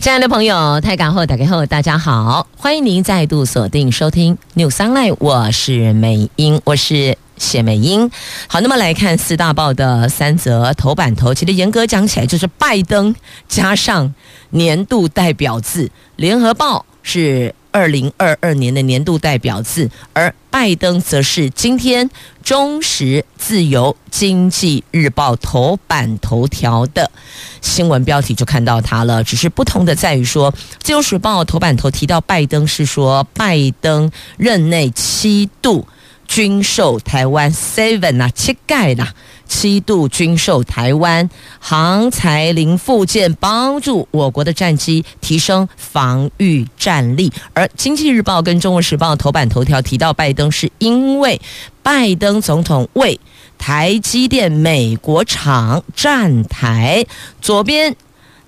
亲爱的朋友，泰港后打开后，大家好，欢迎您再度锁定收听 News Online，我是美英，我是。谢美英，好，那么来看四大报的三则头版头，其实严格讲起来就是拜登加上年度代表字，联合报是二零二二年的年度代表字，而拜登则是今天中时、自由、经济日报头版头条的新闻标题就看到他了，只是不同的在于说，自由时报头版头提到拜登是说拜登任内七度。军售台湾 seven 啊，七盖啦，七度军售台湾航材零附件，帮助我国的战机提升防御战力。而经济日报跟中国时报头版头条提到拜登，是因为拜登总统为台积电美国厂站台，左边。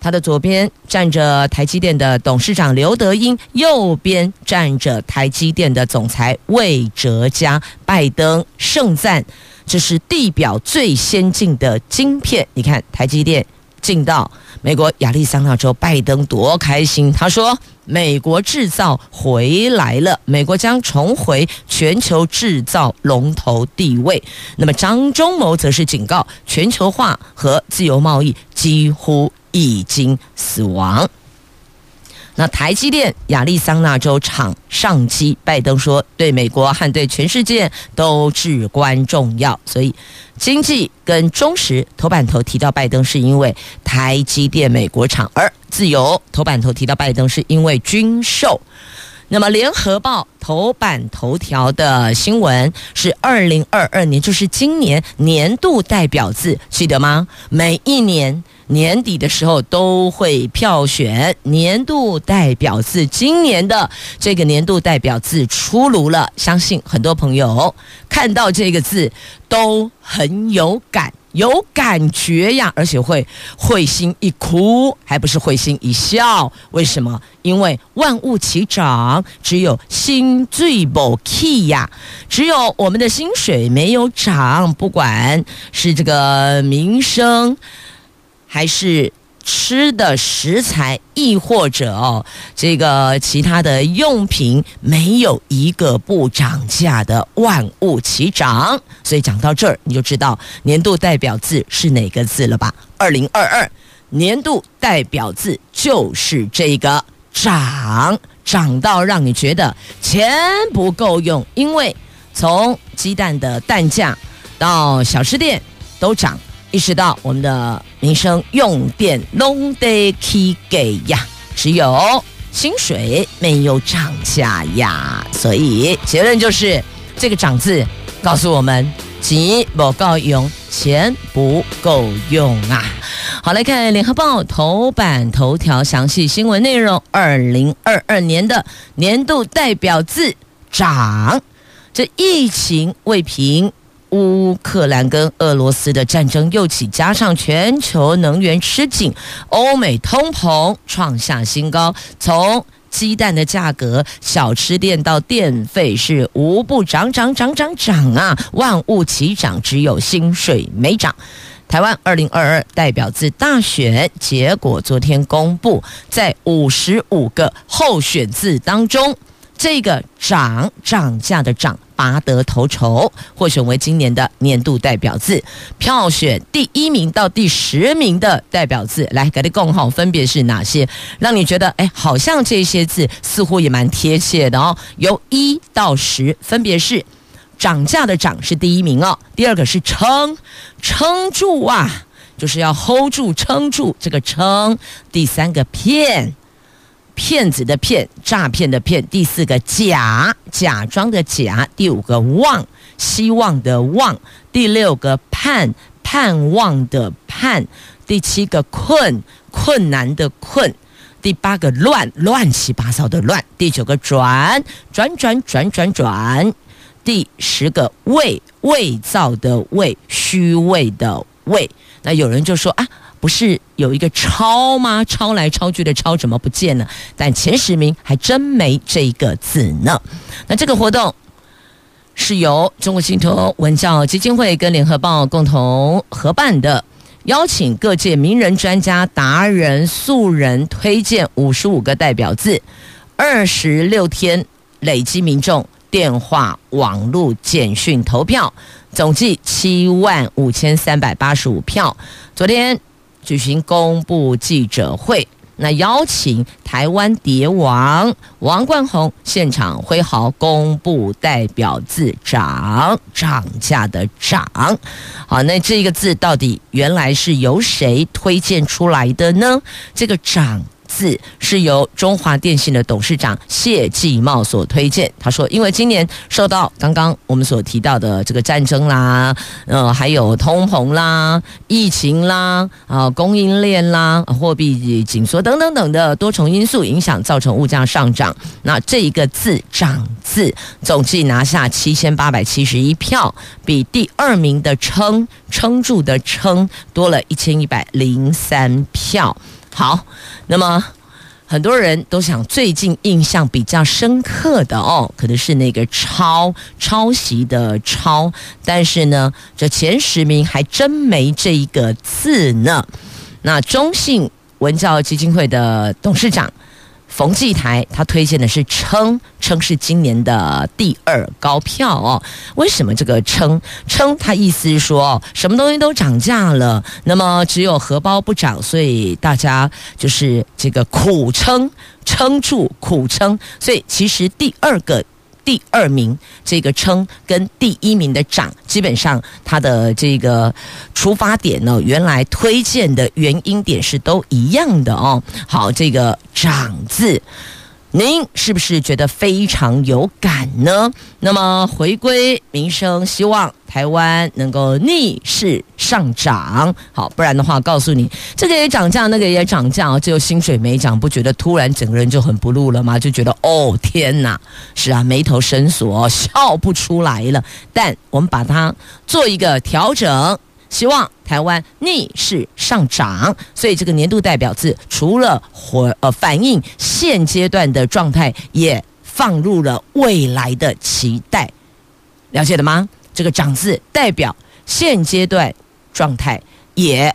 他的左边站着台积电的董事长刘德英，右边站着台积电的总裁魏哲嘉。拜登盛赞这是地表最先进的晶片。你看台积电进到美国亚利桑那州，拜登多开心！他说：“美国制造回来了，美国将重回全球制造龙头地位。”那么张忠谋则是警告：全球化和自由贸易几乎。已经死亡。那台积电亚利桑那州厂上机，拜登说对美国和对全世界都至关重要。所以经济跟中时头版头提到拜登是因为台积电美国厂，而自由头版头提到拜登是因为军售。那么联合报头版头条的新闻是二零二二年，就是今年年度代表字，记得吗？每一年。年底的时候都会票选年度代表字，今年的这个年度代表字出炉了，相信很多朋友看到这个字都很有感，有感觉呀，而且会会心一哭，还不是会心一笑？为什么？因为万物齐涨，只有薪水没起呀，只有我们的薪水没有涨，不管是这个民生。还是吃的食材，亦或者哦，这个其他的用品，没有一个不涨价的，万物齐涨。所以讲到这儿，你就知道年度代表字是哪个字了吧？二零二二年度代表字就是这个涨，涨到让你觉得钱不够用，因为从鸡蛋的蛋价到小吃店都涨。意识到我们的民生用电拢得起给呀，只有薪水没有涨价呀，所以结论就是这个“涨”字告诉我们钱不够用，钱不够用啊！好，来看联合报头版头条详细新闻内容：二零二二年的年度代表字“涨”，这疫情未平。乌克兰跟俄罗斯的战争又起，加上全球能源吃紧，欧美通膨创下新高。从鸡蛋的价格、小吃店到电费，是无不涨涨涨涨涨啊！万物齐涨，只有薪水没涨。台湾二零二二代表字大选结果昨天公布，在五十五个候选字当中，这个涨涨价的涨。拔得头筹，获选为今年的年度代表字。票选第一名到第十名的代表字，来给你共号，分别是哪些？让你觉得哎，好像这些字似乎也蛮贴切的哦。由一到十，分别是涨价的涨是第一名哦，第二个是撑撑住啊，就是要 hold 住撑住这个撑。第三个骗。骗子的骗，诈骗的骗，第四个假，假装的假，第五个望，希望的望，第六个盼，盼望的盼，第七个困，困难的困，第八个乱，乱七八糟的乱，第九个转，转转转转转，第十个伪，伪造的伪，虚伪的位。那有人就说啊，不是有一个抄吗？抄来抄去的抄怎么不见了？但前十名还真没这个字呢。那这个活动是由中国信托文教基金会跟联合报共同合办的，邀请各界名人、专家、达人、素人推荐五十五个代表字，二十六天累积民众电话、网络、简讯投票。总计七万五千三百八十五票。昨天举行公布记者会，那邀请台湾蝶王王冠宏现场挥毫公布代表字“涨”涨价的“涨”。好，那这个字到底原来是由谁推荐出来的呢？这个“涨”。字是由中华电信的董事长谢继茂所推荐。他说，因为今年受到刚刚我们所提到的这个战争啦，呃，还有通膨啦、疫情啦、啊供应链啦、货币紧缩等等等的多重因素影响，造成物价上涨。那这一个字“涨”字，总计拿下七千八百七十一票，比第二名的“撑”撑住的“撑”多了一千一百零三票。好，那么很多人都想最近印象比较深刻的哦，可能是那个抄抄袭的抄，但是呢，这前十名还真没这一个字呢。那中信文教基金会的董事长。冯继台他推荐的是撑，撑是今年的第二高票哦。为什么这个撑撑？他意思是说，什么东西都涨价了，那么只有荷包不涨，所以大家就是这个苦撑，撑住苦撑。所以其实第二个。第二名这个称跟第一名的涨，基本上它的这个出发点呢，原来推荐的原因点是都一样的哦。好，这个涨字。您是不是觉得非常有感呢？那么回归民生，希望台湾能够逆势上涨。好，不然的话，告诉你，这个也涨价，那个也涨价，只有薪水没涨，不觉得突然整个人就很不露了吗？就觉得哦天哪，是啊，眉头深锁，笑不出来了。但我们把它做一个调整。希望台湾逆势上涨，所以这个年度代表字除了回呃反映现阶段的状态，也放入了未来的期待，了解了吗？这个涨字代表现阶段状态，也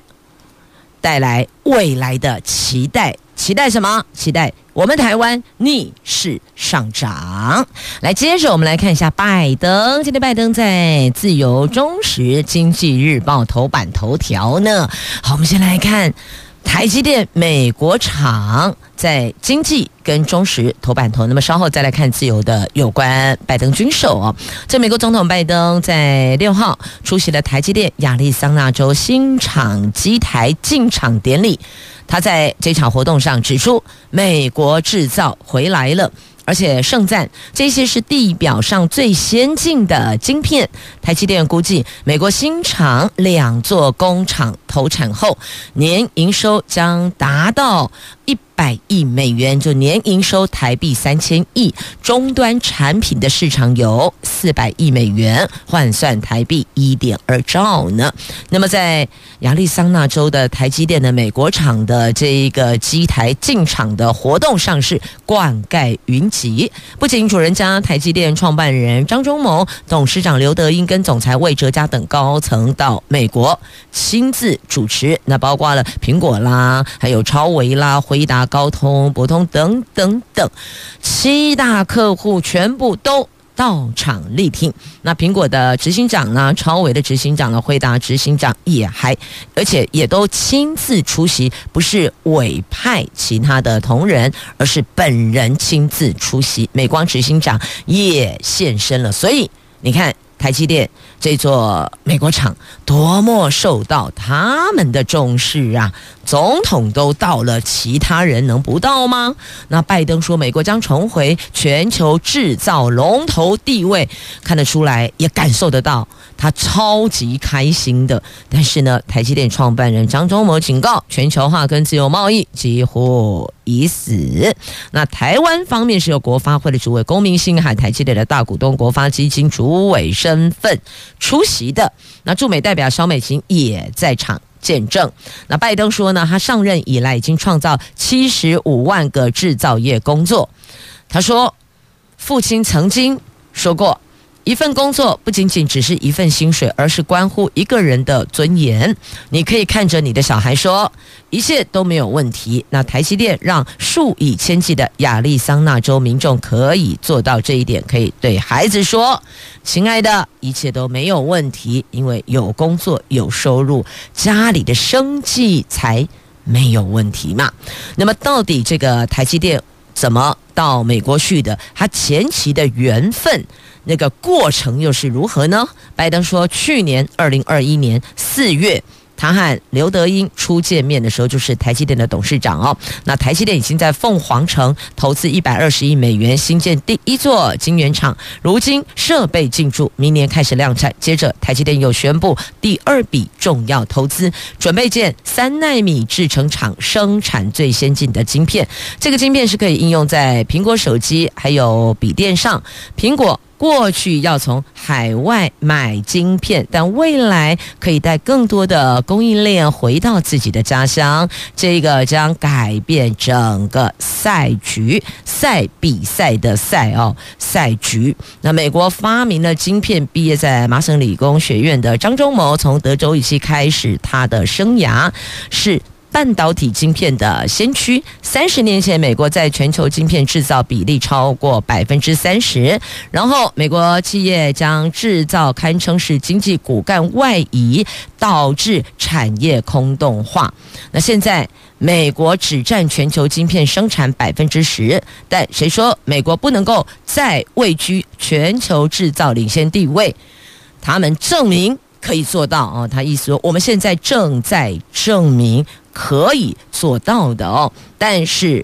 带来未来的期待。期待什么？期待我们台湾逆势上涨。来，接着我们来看一下拜登。今天拜登在《自由中时经济日报》头版头条呢。好，我们先来看台积电美国厂在经济跟中时头版头。那么稍后再来看自由的有关拜登军售哦。这美国总统拜登在六号出席了台积电亚利桑那州新厂机台进场典礼。他在这场活动上指出，美国制造回来了，而且盛赞这些是地表上最先进的晶片。台积电估计，美国新厂两座工厂投产后，年营收将达到一百亿美元，就年营收台币三千亿，终端产品的市场有四百亿美元，换算台币一点二兆呢。那么在亚利桑那州的台积电的美国厂的这一个机台进场的活动上是灌溉云集，不仅主人家台积电创办人张忠谋、董事长刘德英跟总裁魏哲家等高层到美国亲自主持，那包括了苹果啦，还有超维啦、辉达。高通、博通等等等七大客户全部都到场力挺。那苹果的执行长呢？超伟的执行长呢？辉达执行长也还，而且也都亲自出席，不是委派其他的同仁，而是本人亲自出席。美光执行长也现身了，所以你看。台积电这座美国厂多么受到他们的重视啊！总统都到了，其他人能不到吗？那拜登说，美国将重回全球制造龙头地位，看得出来，也感受得到。他超级开心的。但是呢，台积电创办人张忠谋警告，全球化跟自由贸易几乎已死。那台湾方面是由国发会的主委龚明鑫，还台积电的大股东国发基金主委身份出席的。那驻美代表萧美琴也在场见证。那拜登说呢，他上任以来已经创造七十五万个制造业工作。他说，父亲曾经说过。一份工作不仅仅只是一份薪水，而是关乎一个人的尊严。你可以看着你的小孩说，一切都没有问题。那台积电让数以千计的亚利桑那州民众可以做到这一点，可以对孩子说：“亲爱的，一切都没有问题，因为有工作有收入，家里的生计才没有问题嘛。”那么，到底这个台积电怎么到美国去的？他前期的缘分。那个过程又是如何呢？拜登说，去年二零二一年四月，他和刘德英初见面的时候，就是台积电的董事长哦。那台积电已经在凤凰城投资一百二十亿美元新建第一座晶圆厂，如今设备进驻，明年开始量产。接着，台积电又宣布第二笔重要投资，准备建三纳米制程厂，生产最先进的晶片。这个晶片是可以应用在苹果手机还有笔电上，苹果。过去要从海外买晶片，但未来可以带更多的供应链回到自己的家乡，这个将改变整个赛局，赛比赛的赛哦，赛局。那美国发明了晶片，毕业在麻省理工学院的张忠谋，从德州仪器开始他的生涯是。半导体晶片的先驱，三十年前，美国在全球晶片制造比例超过百分之三十，然后美国企业将制造堪称是经济骨干外移，导致产业空洞化。那现在，美国只占全球晶片生产百分之十，但谁说美国不能够再位居全球制造领先地位？他们证明可以做到哦。他意思说，我们现在正在证明。可以做到的哦，但是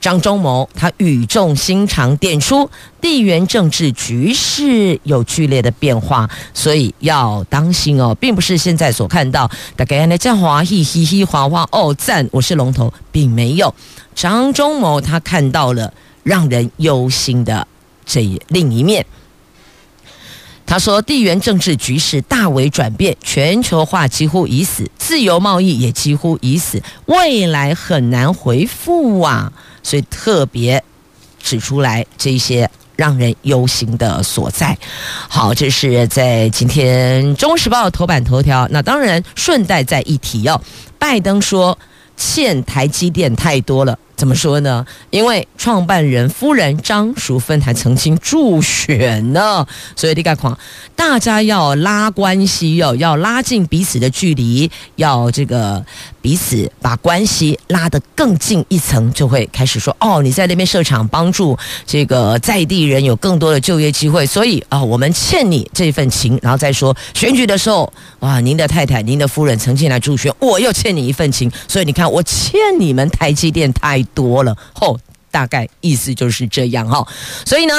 张忠谋他语重心长点出地缘政治局势有剧烈的变化，所以要当心哦，并不是现在所看到大概那叫华裔嘻嘻哗哗哦赞，我是龙头，并没有。张忠谋他看到了让人忧心的这一另一面。他说：“地缘政治局势大为转变，全球化几乎已死，自由贸易也几乎已死，未来很难回复啊！所以特别指出来这些让人忧心的所在。好，这是在今天《中时报》头版头条。那当然顺带再一提哦，拜登说欠台积电太多了。”怎么说呢？因为创办人夫人张淑芬还曾经助选呢，所以你看，大家要拉关系要，要拉近彼此的距离，要这个彼此把关系拉得更近一层，就会开始说哦，你在那边设厂，帮助这个在地人有更多的就业机会，所以啊，我们欠你这份情。然后再说选举的时候，哇，您的太太、您的夫人曾经来助选，我又欠你一份情，所以你看，我欠你们台积电太多了，吼、哦，大概意思就是这样哈、所以呢，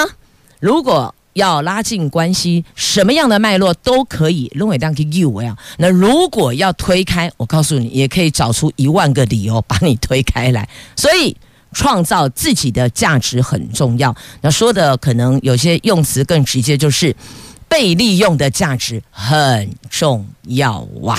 如果要拉近关系，什么样的脉络都可以。认为当 you 呀，那如果要推开，我告诉你，也可以找出一万个理由把你推开来。所以，创造自己的价值很重要。那说的可能有些用词更直接，就是被利用的价值很重要哇。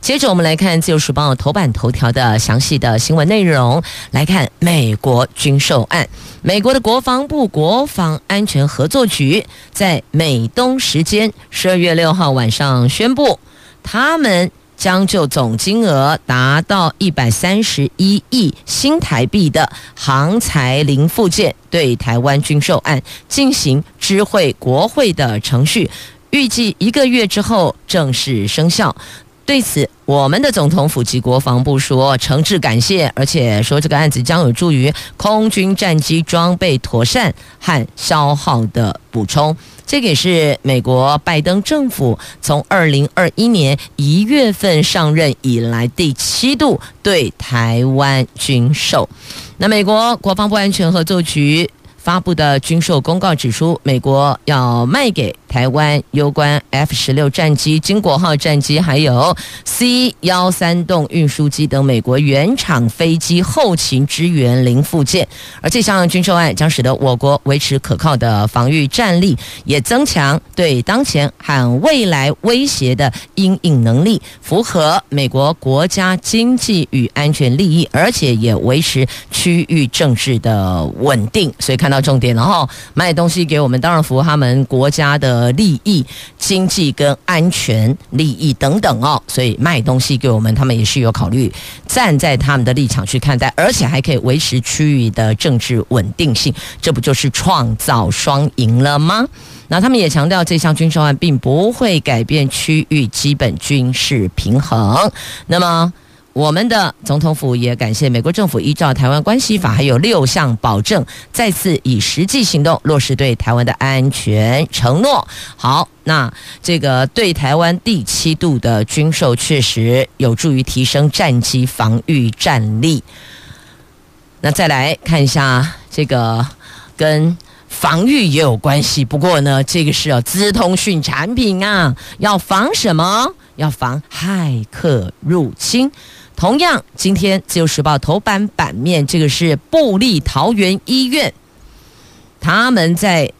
接着我们来看《自由时报》头版头条的详细的新闻内容。来看美国军售案，美国的国防部国防安全合作局在美东时间十二月六号晚上宣布，他们将就总金额达到一百三十一亿新台币的航材零附件对台湾军售案进行知会国会的程序，预计一个月之后正式生效。对此，我们的总统府及国防部说诚挚感谢，而且说这个案子将有助于空军战机装备妥善和消耗的补充。这个也是美国拜登政府从二零二一年一月份上任以来第七度对台湾军售。那美国国防部安全合作局发布的军售公告指出，美国要卖给台湾攸关 F 十六战机、金国号战机，还有 C 幺三栋运输机等美国原厂飞机后勤支援零附件。而这项军售案将使得我国维持可靠的防御战力，也增强对当前和未来威胁的因应能力，符合美国国家经济与安全利益，而且也维持区域政治的稳定。所以看到重点了哈，卖东西给我们，当然符合他们国家的利益、经济跟安全利益等等哦。所以卖东西给我们，他们也是有考虑，站在他们的立场去看待，而且还可以维持区域的政治稳定性，这不就是创造双赢了吗？那他们也强调，这项军售案并不会改变区域基本军事平衡。那么，我们的总统府也感谢美国政府依照《台湾关系法》还有六项保证，再次以实际行动落实对台湾的安全承诺。好，那这个对台湾第七度的军售确实有助于提升战机防御战力。那再来看一下这个跟。防御也有关系，不过呢，这个是要资通讯产品啊，要防什么？要防骇客入侵。同样，今天《自由时报》头版版面，这个是布利桃园医院，他们在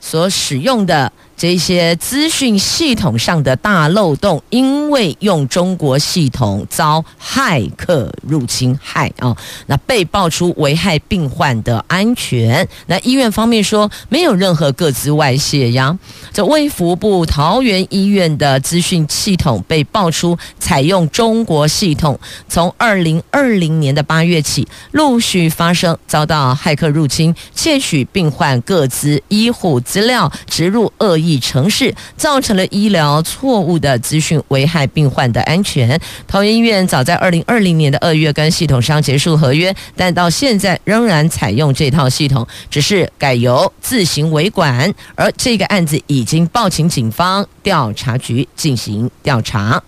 所使用的。这些资讯系统上的大漏洞，因为用中国系统遭骇客入侵害啊，那被爆出危害病患的安全。那医院方面说没有任何个资外泄呀。这卫福部桃园医院的资讯系统被爆出采用中国系统，从二零二零年的八月起陆续发生遭到骇客入侵，窃取病患个资、医护资料，植入恶意。城市造成了医疗错误的资讯，危害病患的安全。桃园医院早在二零二零年的二月跟系统商结束合约，但到现在仍然采用这套系统，只是改由自行维管。而这个案子已经报请警方调查局进行调查。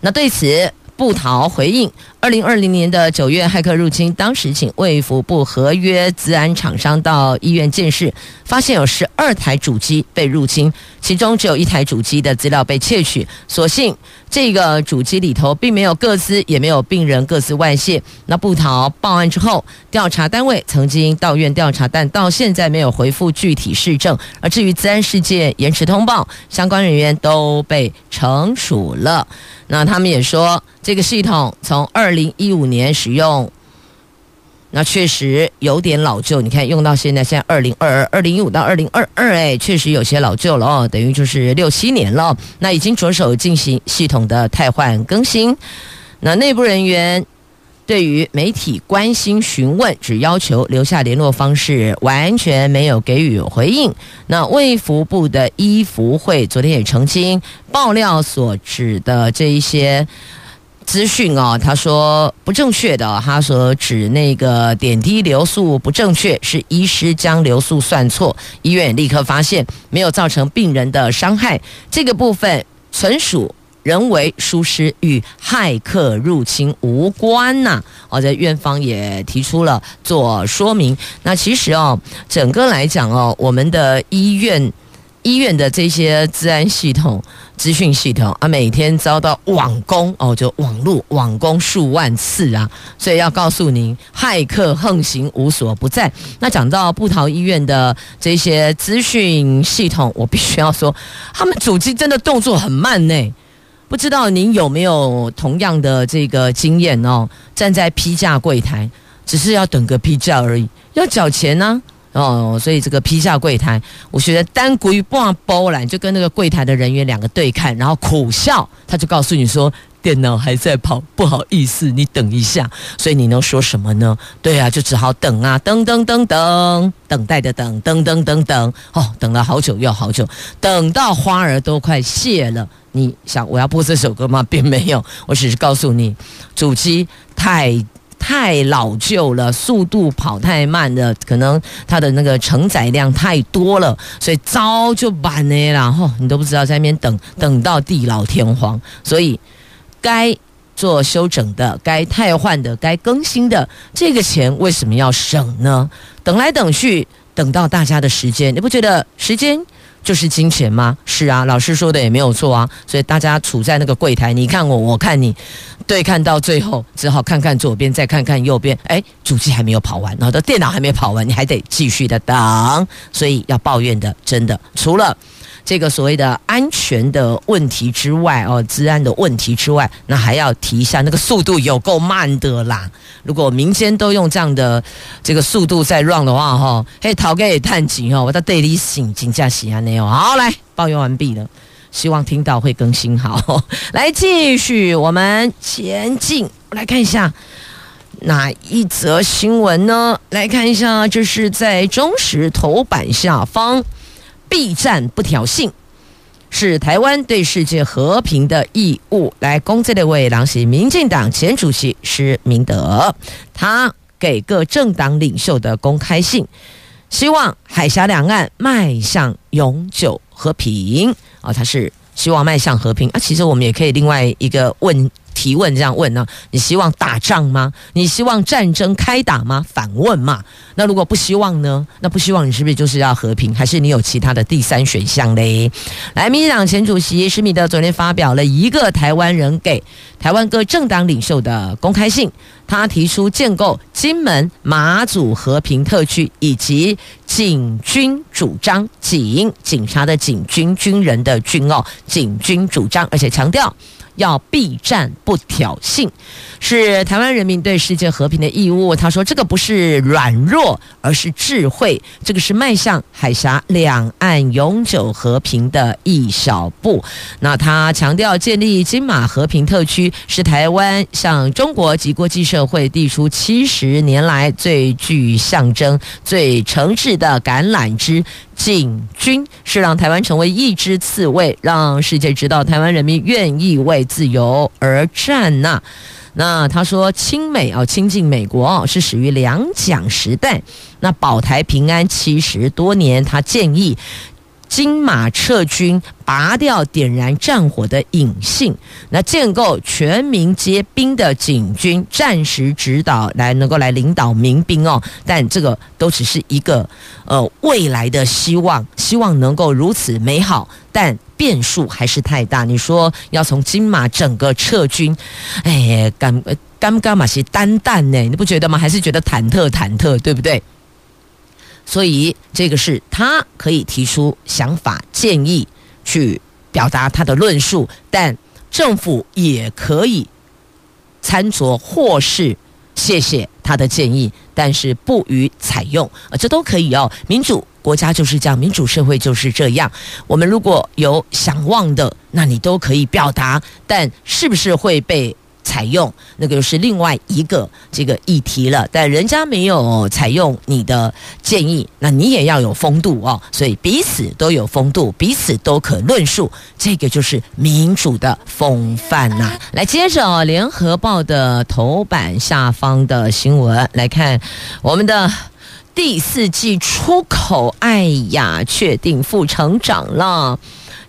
那对此，布桃回应：二零二零年的九月，骇客入侵，当时请卫福部合约资安厂商到医院鉴识，发现有十二台主机被入侵，其中只有一台主机的资料被窃取。所幸这个主机里头并没有个资，也没有病人个资外泄。那布桃报案之后，调查单位曾经到院调查，但到现在没有回复具体事证。而至于资安事件延迟通报，相关人员都被惩处了。那他们也说，这个系统从二零一五年使用，那确实有点老旧。你看，用到现在，现在二零二二、二零一五到二零二二，哎，确实有些老旧了哦，等于就是六七年了。那已经着手进行系统的汰换更新。那内部人员。对于媒体关心询问，只要求留下联络方式，完全没有给予回应。那卫福部的医福会昨天也澄清，爆料所指的这一些资讯哦，他说不正确的。他说指那个点滴流速不正确，是医师将流速算错，医院立刻发现，没有造成病人的伤害。这个部分纯属。人为疏失与骇客入侵无关呐、啊！哦，在院方也提出了做说明。那其实哦，整个来讲哦，我们的医院医院的这些治安系统、资讯系统啊，每天遭到网攻哦，就网络网攻数万次啊，所以要告诉您，骇客横行无所不在。那讲到部桃医院的这些资讯系统，我必须要说，他们主机真的动作很慢呢。不知道您有没有同样的这个经验哦？站在批价柜台，只是要等个批价而已，要缴钱呢、哦。所以这个批下柜台，我觉得单归半包来，就跟那个柜台的人员两个对看，然后苦笑，他就告诉你说电脑还在跑，不好意思，你等一下。所以你能说什么呢？对啊，就只好等啊，等等等等，等待的等，等等等等，哦，等了好久又好久，等到花儿都快谢了。你想我要播这首歌吗？并没有，我只是告诉你，主机太太老旧了，速度跑太慢了，可能它的那个承载量太多了，所以早就晚了，然后你都不知道在那边等等到地老天荒，所以该做修整的、该汰换的、该更新的，这个钱为什么要省呢？等来等去，等到大家的时间，你不觉得时间？就是金钱吗？是啊，老师说的也没有错啊。所以大家处在那个柜台，你看我，我看你，对看到最后，只好看看左边，再看看右边。哎，主机还没有跑完，然后的电脑还没跑完，你还得继续的等。所以要抱怨的，真的除了。这个所谓的安全的问题之外，哦，治安的问题之外，那还要提一下，那个速度有够慢的啦。如果民间都用这样的这个速度在 run 的话，哈、哦，嘿，讨个也探紧哦，我到队里醒警驾西安没有。好，来抱怨完毕了，希望听到会更新好。来继续我们前进，来看一下哪一则新闻呢？来看一下，这是在中时头版下方。，B 站不挑衅，是台湾对世界和平的义务。来，公这的位郎是民进党前主席施明德，他给各政党领袖的公开信，希望海峡两岸迈向永久和平。啊、他是希望迈向和平啊。其实我们也可以另外一个问。提问这样问呢？你希望打仗吗？你希望战争开打吗？反问嘛。那如果不希望呢？那不希望你是不是就是要和平？还是你有其他的第三选项嘞？来，民进党前主席施明德昨天发表了一个台湾人给台湾各政党领袖的公开信，他提出建构金门马祖和平特区以及警军主张，警警察的警军军人的军哦，警军主张，而且强调。要避战不挑衅，是台湾人民对世界和平的义务。他说：“这个不是软弱，而是智慧。这个是迈向海峡两岸永久和平的一小步。”那他强调，建立金马和平特区是台湾向中国及国际社会递出七十年来最具象征、最诚挚的橄榄枝。进军是让台湾成为一只刺猬，让世界知道台湾人民愿意为自由而战呐、那他说，亲美啊，亲近美国哦，是始于两蒋时代。那保台平安七十多年，他建议。金马撤军，拔掉点燃战火的引信，那建构全民皆兵的警军，战时指导来能够来领导民兵哦。但这个都只是一个呃未来的希望，希望能够如此美好，但变数还是太大。你说要从金马整个撤军，哎，干干干嘛是单弹呢？你不觉得吗？还是觉得忐忑忐忑，对不对？所以，这个是他可以提出想法、建议，去表达他的论述，但政府也可以参酌或是谢谢他的建议，但是不予采用啊，这都可以哦。民主国家就是这样，民主社会就是这样。我们如果有想望的，那你都可以表达，但是不是会被？采用那个又是另外一个这个议题了，但人家没有采用你的建议，那你也要有风度哦。所以彼此都有风度，彼此都可论述，这个就是民主的风范呐、来，接着《联合报》的头版下方的新闻来看，我们的第四季出口，哎呀，确定负成长了。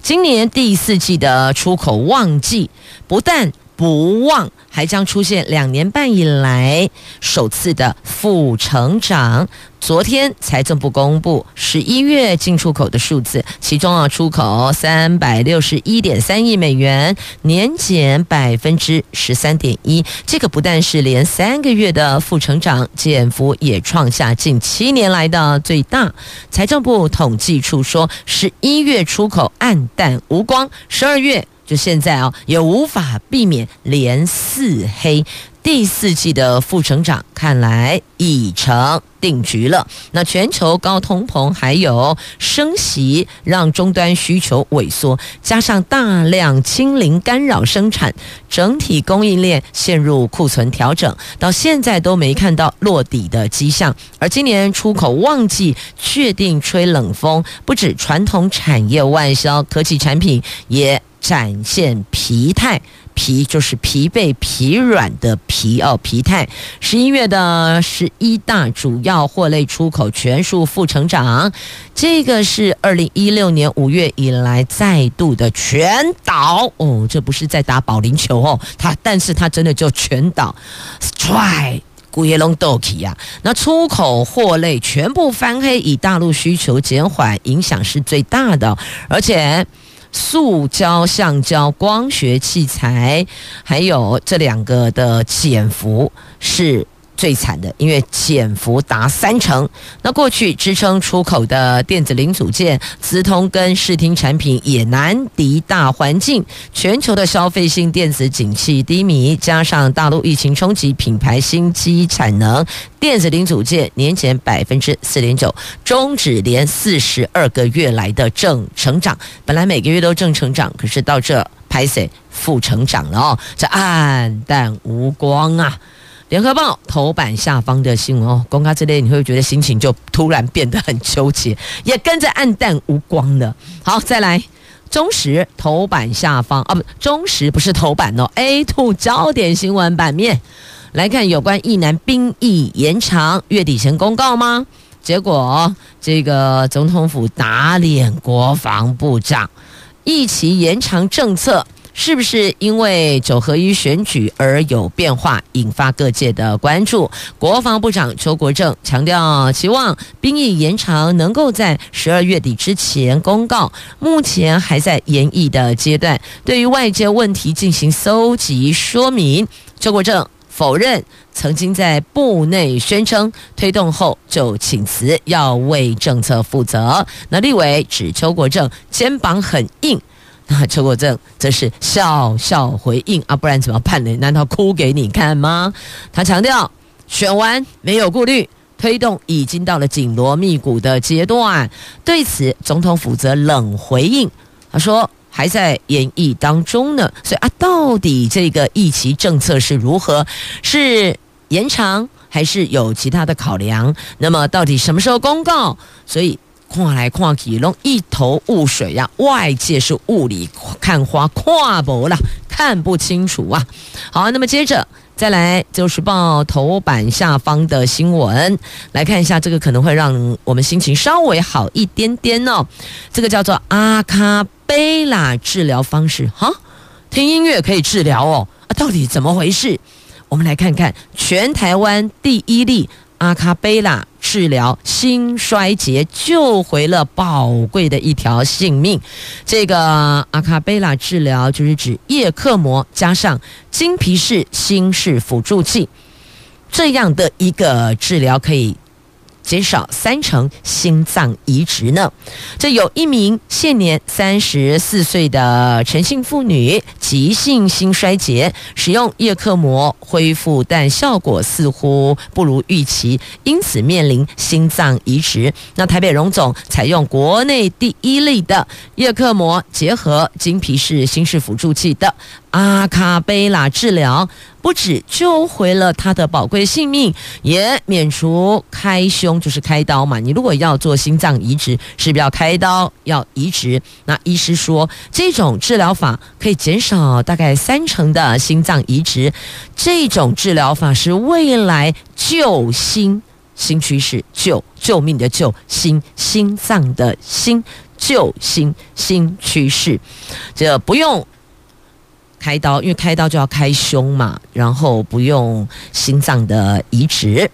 今年第四季的出口旺季不但不旺，还将出现两年半以来首次的负成长。昨天财政部公布十一月进出口的数字，其中啊出口三百六十一点三亿美元，年减百分之十三点一。这个不但是连三个月的负成长，减幅也创下近七年来的最大。财政部统计处说，十一月出口黯淡无光，十二月。就现在啊，也无法避免连四黑。第四季的负成长看来已成定局了。那全球高通膨还有升息，让终端需求萎缩，加上大量清零干扰生产，整体供应链陷入库存调整，到现在都没看到落底的迹象。而今年出口旺季确定吹冷风，不止传统产业外销，科技产品也。展现疲态，疲就是疲惫、疲软的疲哦，疲态。十一月的十一大主要货类出口全数负成长，这个是二零一六年五月以来再度的全倒。哦，这不是在打保龄球哦，它但是它真的就全倒，strike 古叶龙豆皮呀，那出口货类全部翻黑，以大陆需求减缓影响是最大的，而且塑胶、橡胶、光学器材，还有这两个的潜伏是。最惨的，因为减幅达三成。那过去支撑出口的电子零组件、资通跟视听产品也难敌大环境。全球的消费性电子景气低迷，加上大陆疫情冲击品牌新机产能，电子零组件年减百分之四点九，终止连四十二个月来的正成长。本来每个月都正成长，可是到这拍谢负成长了哦，这黯淡无光啊！联合报头版下方的新闻哦，公开之类，你会觉得心情就突然变得很纠结，也跟着黯淡无光了。好，再来中时头版下方啊，不，中时不是头版哦，A two 焦点新闻版面来看有关一男兵役延长，月底前公告吗？结果这个总统府打脸国防部长，一起延长政策。是不是因为九合一选举而有变化，引发各界的关注？国防部长邱国正强调，期望兵役延长能够在十二月底之前公告，目前还在研议的阶段。对于外界问题进行搜集说明，邱国正否认曾经在部内宣称推动后就请辞，要为政策负责。那立委指邱国正肩膀很硬。那邱国正则是笑笑回应啊，不然怎么办呢？难道哭给你看吗？他强调，选完没有顾虑，推动已经到了紧锣密鼓的阶段。对此，总统府则冷回应，他说还在研议当中呢。所以啊，到底这个役期政策是如何？是延长还是有其他的考量？那么到底什么时候公告？所以。看来看去，拢一头雾水呀！外界是雾里看花，看不了，看不清楚啊！好，那么接着再来就是报头版下方的新闻，来看一下这个可能会让我们心情稍微好一点点哦。这个叫做阿卡贝拉治疗方式，哈，听音乐可以治疗哦，啊，到底怎么回事？我们来看看全台湾第一例。阿卡贝拉治疗心衰竭，救回了宝贵的一条性命。这个阿卡贝拉治疗就是指叶克膜加上金皮式心室辅助器，这样的一个治疗可以。减少三成心脏移植呢？这有一名现年三十四岁的陈姓妇女，急性心衰竭，使用叶克膜恢复，但效果似乎不如预期，因此面临心脏移植。那台北荣总采用国内第一例的叶克膜结合经皮式心室辅助器的阿卡贝拉治疗。不止救回了他的宝贵性命，也免除开胸，就是开刀嘛。你如果要做心脏移植，是不是要开刀要移植？那医师说，这种治疗法可以减少大概三成的心脏移植。这种治疗法是未来救心新趋势，救救命的救心心脏的心救心新趋势，这不用。开刀，因为开刀就要开胸嘛，然后不用心脏的移植。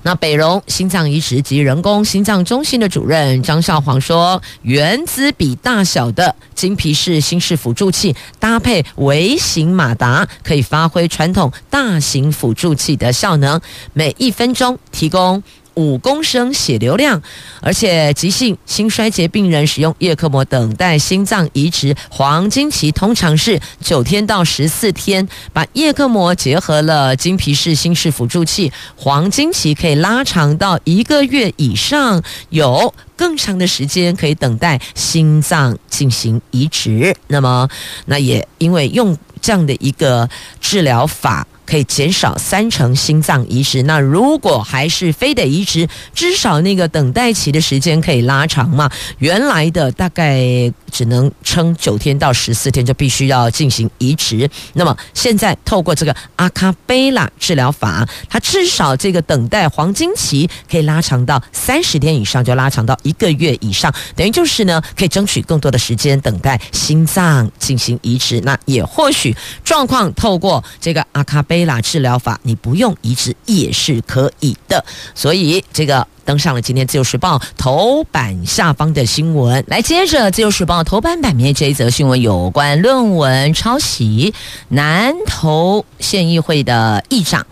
那北荣心脏移植及人工心脏中心的主任张少煌说，原子比大小的金皮式心室辅助器搭配微型马达，可以发挥传统大型辅助器的效能，每一分钟提供。五公升血流量，而且急性心衰竭病人使用叶克膜等待心脏移植，黄金期通常是九天到十四天。把叶克膜结合了经皮式心室辅助器，黄金期可以拉长到一个月以上，有更长的时间可以等待心脏进行移植。那么，那也因为用这样的一个治疗法。可以减少三成心脏移植。那如果还是非得移植，至少那个等待期的时间可以拉长嘛？原来的大概只能撑九天到十四天，就必须要进行移植。那么现在透过这个阿卡贝拉治疗法，它至少这个等待黄金期可以拉长到三十天以上，就拉长到一个月以上，等于就是呢，可以争取更多的时间等待心脏进行移植。那也或许状况透过这个阿卡贝拉治疗法，你不用移植也是可以的。所以这个。登上了今天《自由时报》头版下方的新闻。来，接着《自由时报》头版版面这一则新闻，有关论文抄袭，南投县议会的议长。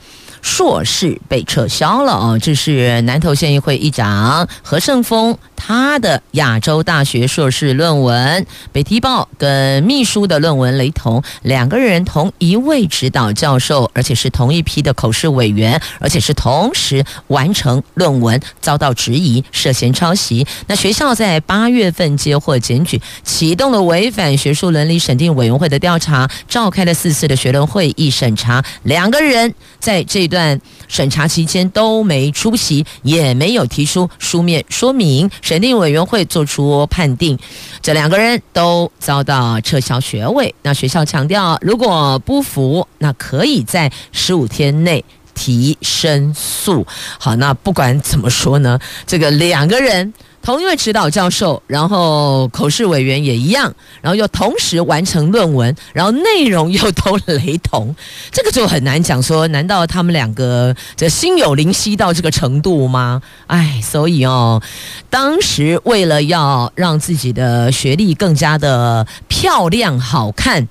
硕士被撤销了哦，这是南投县议会议长何胜峰他的亚洲大学硕士论文被踢爆，跟秘书的论文雷同，两个人同一位指导教授，而且是同一批的口试委员，而且是同时完成论文，遭到质疑涉嫌抄袭。那学校在八月份接获检举，启动了违反学术伦理审定委员会的调查，召开了四次的学伦会议审查，两个人在这段。段审查期间都没出席，也没有提出书面说明，审定委员会作出判定，这两个人都遭到撤销学位。那学校强调，如果不服，那可以在十五天内提申诉。好，那不管怎么说呢，这个两个人。同一位指导教授，然后口试委员也一样，然后又同时完成论文，然后内容又都雷同，这个就很难讲说，难道他们两个这心有灵犀到这个程度吗？哎，所以哦，当时为了要让自己的学历更加的漂亮好看，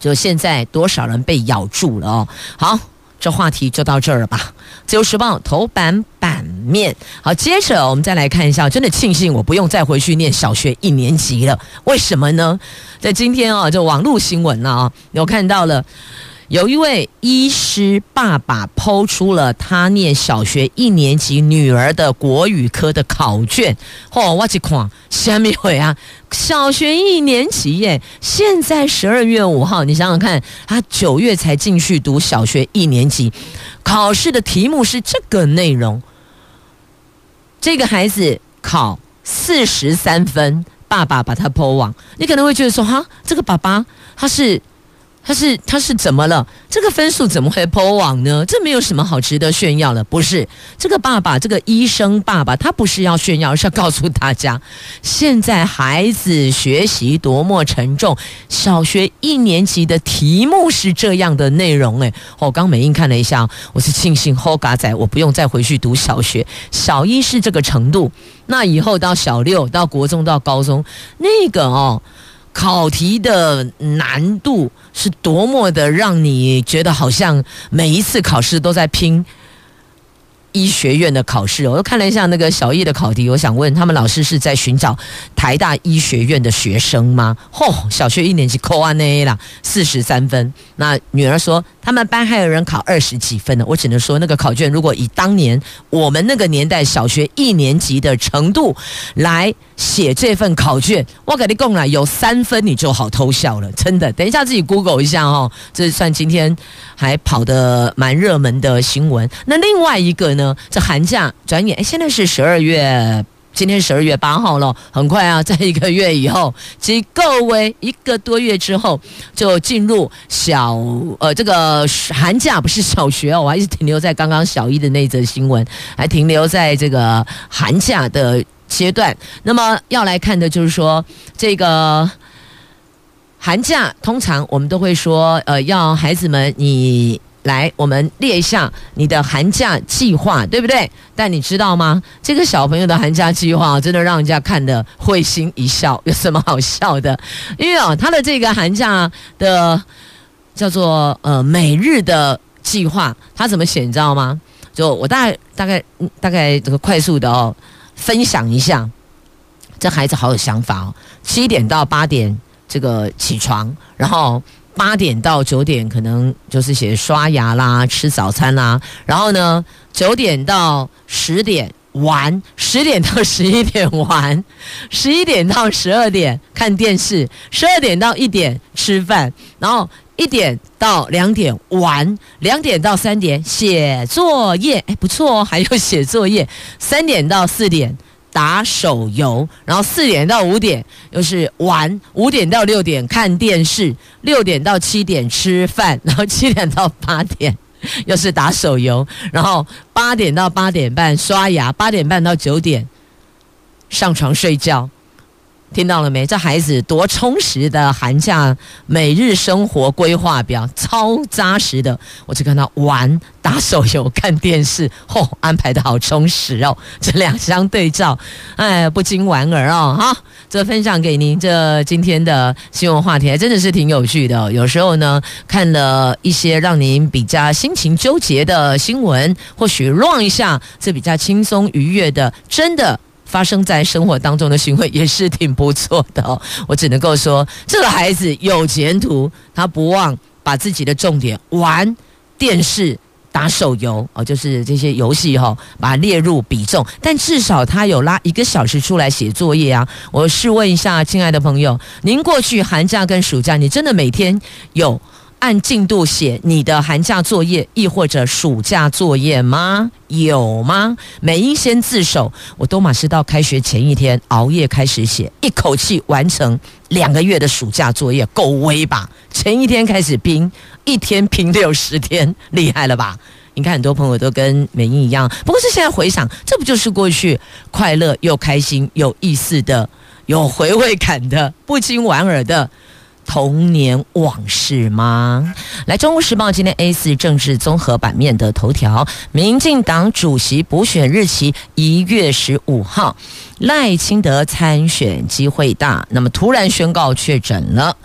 就现在多少人被咬住了哦。好。这话题就到这儿了吧。自由时报头版版面，好，接着我们再来看一下。真的庆幸我不用再回去念小学一年级了。为什么呢？在今天啊，这网络新闻啊，有看到了。有一位医师爸爸抛出了他念小学一年级女儿的国语科的考卷，嚯，我去看，什么会啊？小学一年级耶，现在十二月五号，你想想看，他九月才进去读小学一年级，考试的题目是这个内容，这个孩子考四十三分，爸爸把他抛网，你可能会觉得说，哈，这个爸爸他是。他是他是怎么了？这个分数怎么会破网呢？这没有什么好值得炫耀的，不是？这个爸爸，这个医生爸爸，他不是要炫耀，而是要告诉大家，现在孩子学习多么沉重。小学一年级的题目是这样的内容，诶，我刚美英看了一下，我是庆幸后嘎仔，我不用再回去读小学。小一是这个程度，那以后到小六、到国中、到高中，那个哦。考题的难度是多么的让你觉得好像每一次考试都在拼。医学院的考试，我又看了一下那个小易的考题，我想问他们老师是在寻找台大医学院的学生吗？吼、小学一年级扣完 A 啦，四十三分。那女儿说他们班还有人考二十几分呢。我只能说那个考卷如果以当年我们那个年代小学一年级的程度来写这份考卷，我跟你讲了，有三分你就好偷笑了，真的。等一下自己 Google 一下哦，这算今天还跑得蛮热门的新闻。那另外一个呢？这寒假转眼，哎，现在是十二月，今天十二月八号了，很快啊，在一个月以后，即够为一个多月之后，就进入小呃这个寒假，不是小学哦，我还是停留在刚刚小一的那则新闻，还停留在这个寒假的阶段。那么要来看的就是说，这个寒假通常我们都会说，呃，要孩子们你。来，我们列一下你的寒假计划，对不对？但你知道吗？这个小朋友的寒假计划真的让人家看得会心一笑。有什么好笑的？因为哦，他的这个寒假的叫做呃每日的计划，他怎么写？你知道吗？就我大概大概大概这个快速的哦分享一下。这孩子好有想法哦，七点到八点这个起床，然后。八点到九点可能就是写刷牙啦、吃早餐啦，然后呢，九点到十点玩，十点到十一点玩，十一点到十二点看电视，十二点到一点吃饭，然后一点到两点玩，两点到三点写作业，哎，不错哦，还有写作业，三点到四点打手游，然后四点到五点又是玩，五点到六点看电视，六点到七点吃饭，然后七点到八点又是打手游，然后八点到八点半刷牙，八点半到九点上床睡觉。听到了没？这孩子多充实的寒假每日生活规划表，超扎实的。我只看到玩、打手游、看电视，嚯、哦，安排得好充实哦。这两相对照，哎，不禁莞尔哦。好，这分享给您。这今天的新闻话题还真的是挺有趣的、有时候呢，看了一些让您比较心情纠结的新闻，或许乱一下，这比较轻松愉悦的，真的。发生在生活当中的行为也是挺不错的哦，我只能够说这个孩子有前途，他不忘把自己的重点玩电视、打手游哦，就是这些游戏哈，把它列入比重。但至少他有拉一个小时出来写作业啊！我试问一下，亲爱的朋友，您过去寒假跟暑假，你真的每天有？按进度写你的寒假作业，亦或者暑假作业吗？有吗？美英先自首，我都马是到开学前一天熬夜开始写，一口气完成两个月的暑假作业，够威吧？前一天开始拼，一天拼六十天，厉害了吧？你看很多朋友都跟美英一样，不过是现在回想，这不就是过去快乐又开心、有意思的、有回味感的、不禁莞尔的。童年往事吗？来，《中国时报》今天 A 四政治综合版面的头条：民进党主席补选日期一月十五号，赖清德参选机会大，那么突然宣告确诊了。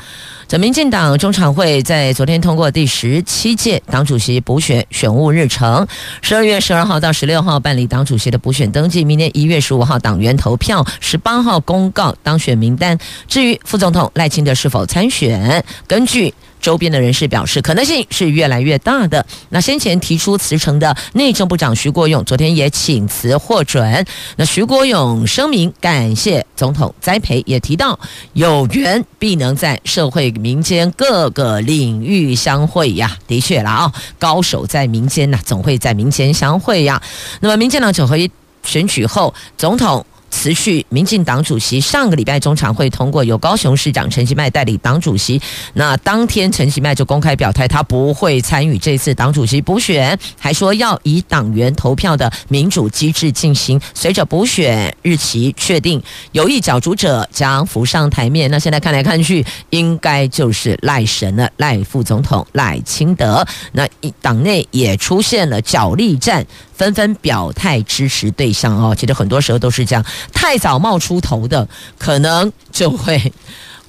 这民进党中常会在昨天通过第十七届党主席补选选务日程，十二月十二号到十六号办理党主席的补选登记，明年一月十五号党员投票，十八号公告当选名单。至于副总统赖清德是否参选，根据。周边的人士表示，可能性是越来越大的。那先前提出辞呈的内政部长徐国勇，昨天也请辞获准。那徐国勇声明感谢总统栽培，也提到有缘必能在社会民间各个领域相会呀。的确啦，啊，高手在民间呐，总会在民间相会呀。那么，民进党九合一选举后，总统。辞去民进党主席，上个礼拜中常会通过由高雄市长陈其迈代理党主席。那当天陈其迈就公开表态，他不会参与这次党主席补选，还说要以党员投票的民主机制进行。随着补选日期确定，有意角逐者将浮上台面。那现在看来看去，应该就是赖神了，赖副总统赖清德。那党内也出现了角力战。纷纷表态支持对象哦，其实很多时候都是这样，太早冒出头的，可能就会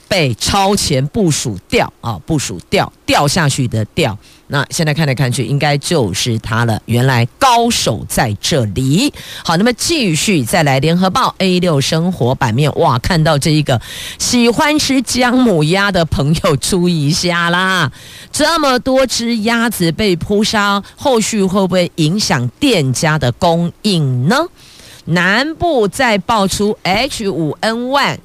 被超前部署掉啊，部署掉掉下去的掉。那现在看来看去，应该就是他了。原来高手在这里。好，那么继续再来，《联合报》A 六生活版面，哇，看到这一个喜欢吃姜母鸭的朋友注意一下啦！这么多只鸭子被扑杀，后续会不会影响店家的供应呢？南部再爆出 H 五 N 1。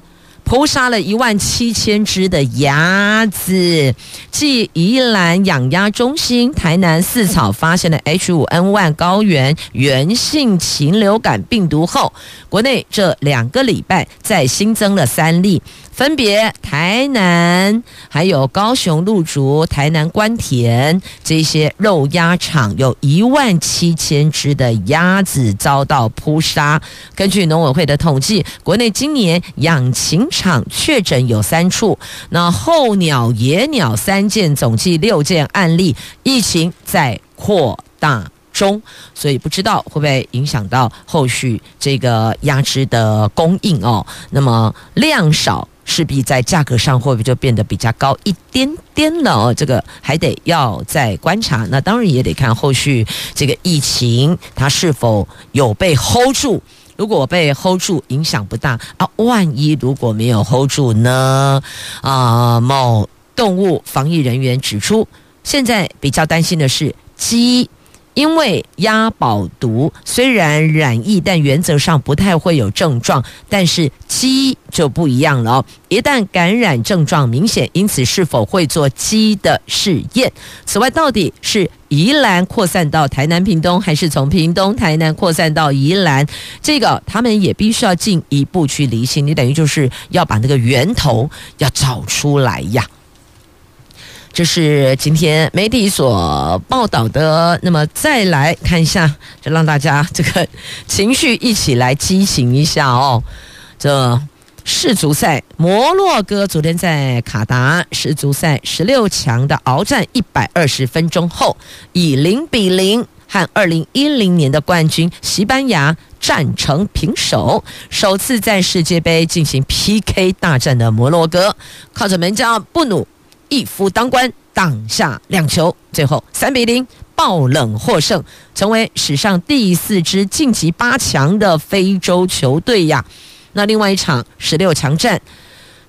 扑杀了一万七千只的鸭子，继宜兰养鸭中心、台南四草发现了 H5N1 高原原性禽流感病毒后，国内这两个礼拜再新增了三例。分别台南、还有高雄鹿竹、台南关田这些肉鸭场，有一万七千只的鸭子遭到扑杀。根据农委会的统计，国内今年养禽场确诊有三处，那候鸟、野鸟三件，总计六件案例，疫情在扩大中，所以不知道会不会影响到后续这个鸭只的供应哦。那么量少。势必在价格上会不会就变得比较高一点点了哦？这个还得要再观察。那当然也得看后续这个疫情它是否有被 hold 住。如果被 hold 住，影响不大啊。万一如果没有 hold 住呢？啊，某动物防疫人员指出，现在比较担心的是鸡。因为鸭保毒，虽然染疫，但原则上不太会有症状。但是鸡就不一样了哦，一旦感染症状明显，因此是否会做鸡的试验？此外，到底是宜兰扩散到台南屏东，还是从屏东台南扩散到宜兰，这个他们也必须要进一步去厘清。你等于就是要把那个源头要找出来呀。这是今天媒体所报道的。那么再来看一下，就让大家这个情绪一起来激情一下哦。这世足赛，摩洛哥昨天在卡达世足赛十六强的鏖战一百二十分钟后，以零比零和二零一零年的冠军西班牙战成平手。首次在世界杯进行 PK 大战的摩洛哥，靠着门将布努。一夫当关，挡下两球，最后三比零爆冷获胜，成为史上第四支晋级八强的非洲球队呀。那另外一场十六强战。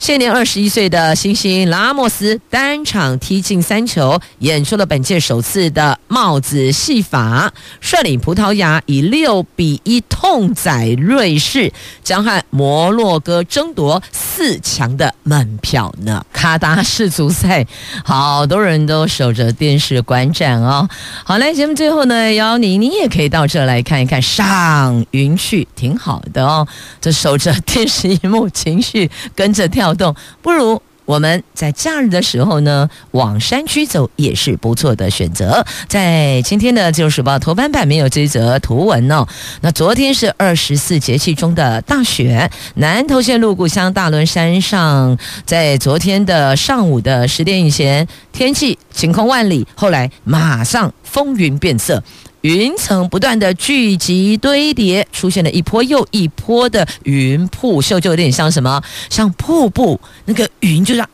现年二十一岁的新星拉莫斯单场踢进三球，演出了本届首次的帽子戏法，率领葡萄牙以六比一痛宰瑞士，将和摩洛哥争夺四强的门票呢。卡达世足赛，好多人都守着电视观战哦。好嘞，节目最后呢，邀你，你也可以到这来看一看，上云去，挺好的哦。这守着电视荧幕，情绪跟着跳。动不如我们在假日的时候呢，往山区走也是不错的选择。在今天的《自由时报》头版版没有这则图文哦。那昨天是二十四节气中的大雪，南投县鹿谷乡大仑山上，在昨天的上午的十点以前，天气晴空万里，后来马上风云变色。云层不断的聚集堆叠，出现了一波又一波的云瀑秀，就有点像什么？像瀑布，那个云就像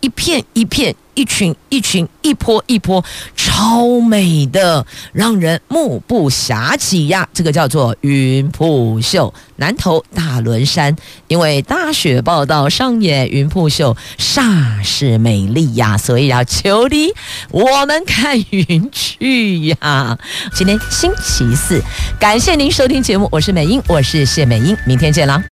一片一片。一群一群，一波一波，超美的，让人目不暇给呀！这个叫做云瀑秀。南投大仑山，因为大雪报道上演云瀑秀，煞是美丽呀，所以要求你我们看云去呀。今天星期四，感谢您收听节目，我是美英，我是谢美英，明天见了。